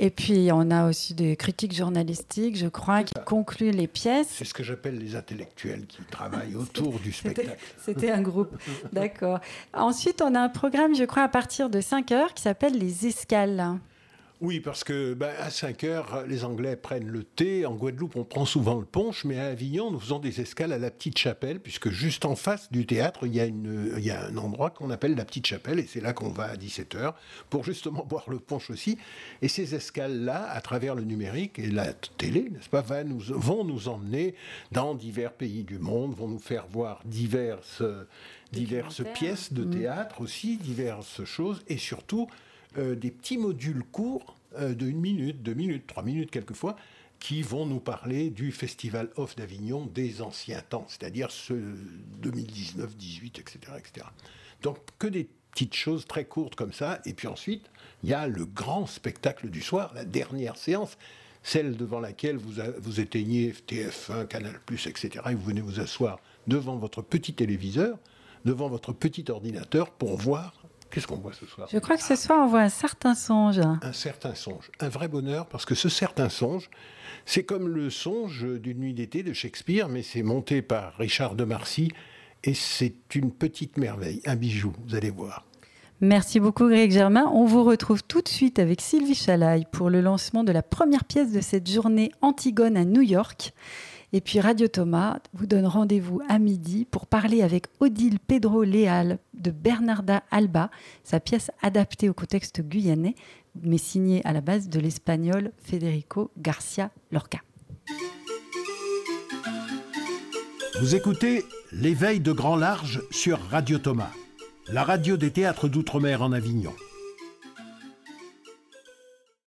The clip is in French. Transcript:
Et puis, on a aussi des critiques journalistiques, je crois, qui concluent les pièces. C'est ce que j'appelle les intellectuels qui travaillent autour du spectacle. C'était un groupe, d'accord. Ensuite, on a un programme, je crois, à partir de 5 heures qui s'appelle Les Escales. Oui, parce que ben, à 5 heures, les Anglais prennent le thé. En Guadeloupe, on prend souvent le punch, mais à Avignon, nous faisons des escales à la Petite Chapelle, puisque juste en face du théâtre, il y a, une, il y a un endroit qu'on appelle la Petite Chapelle, et c'est là qu'on va à 17 heures pour justement boire le punch aussi. Et ces escales-là, à travers le numérique et la télé, n'est-ce pas, va nous, vont nous emmener dans divers pays du monde, vont nous faire voir diverses, diverses pièces de mmh. théâtre aussi, diverses choses, et surtout euh, des petits modules courts euh, de une minute, deux minutes, trois minutes quelquefois, qui vont nous parler du Festival Off d'Avignon des anciens temps, c'est-à-dire ce 2019, 18, etc., etc. Donc que des petites choses très courtes comme ça, et puis ensuite, il y a le grand spectacle du soir, la dernière séance, celle devant laquelle vous, vous éteignez TF1, Canal+, etc., et vous venez vous asseoir devant votre petit téléviseur, devant votre petit ordinateur pour voir Qu'est-ce qu'on voit ce soir? Je crois que ce soir, on voit un certain songe. Un certain songe. Un vrai bonheur, parce que ce certain songe, c'est comme le songe d'une nuit d'été de Shakespeare, mais c'est monté par Richard de Marcy, et c'est une petite merveille, un bijou, vous allez voir. Merci beaucoup Greg Germain. On vous retrouve tout de suite avec Sylvie Chalaille pour le lancement de la première pièce de cette journée Antigone à New York. Et puis Radio Thomas vous donne rendez-vous à midi pour parler avec Odile Pedro Léal de Bernarda Alba, sa pièce adaptée au contexte guyanais, mais signée à la base de l'espagnol Federico Garcia Lorca. Vous écoutez L'éveil de grand large sur Radio Thomas, la radio des théâtres d'outre-mer en Avignon.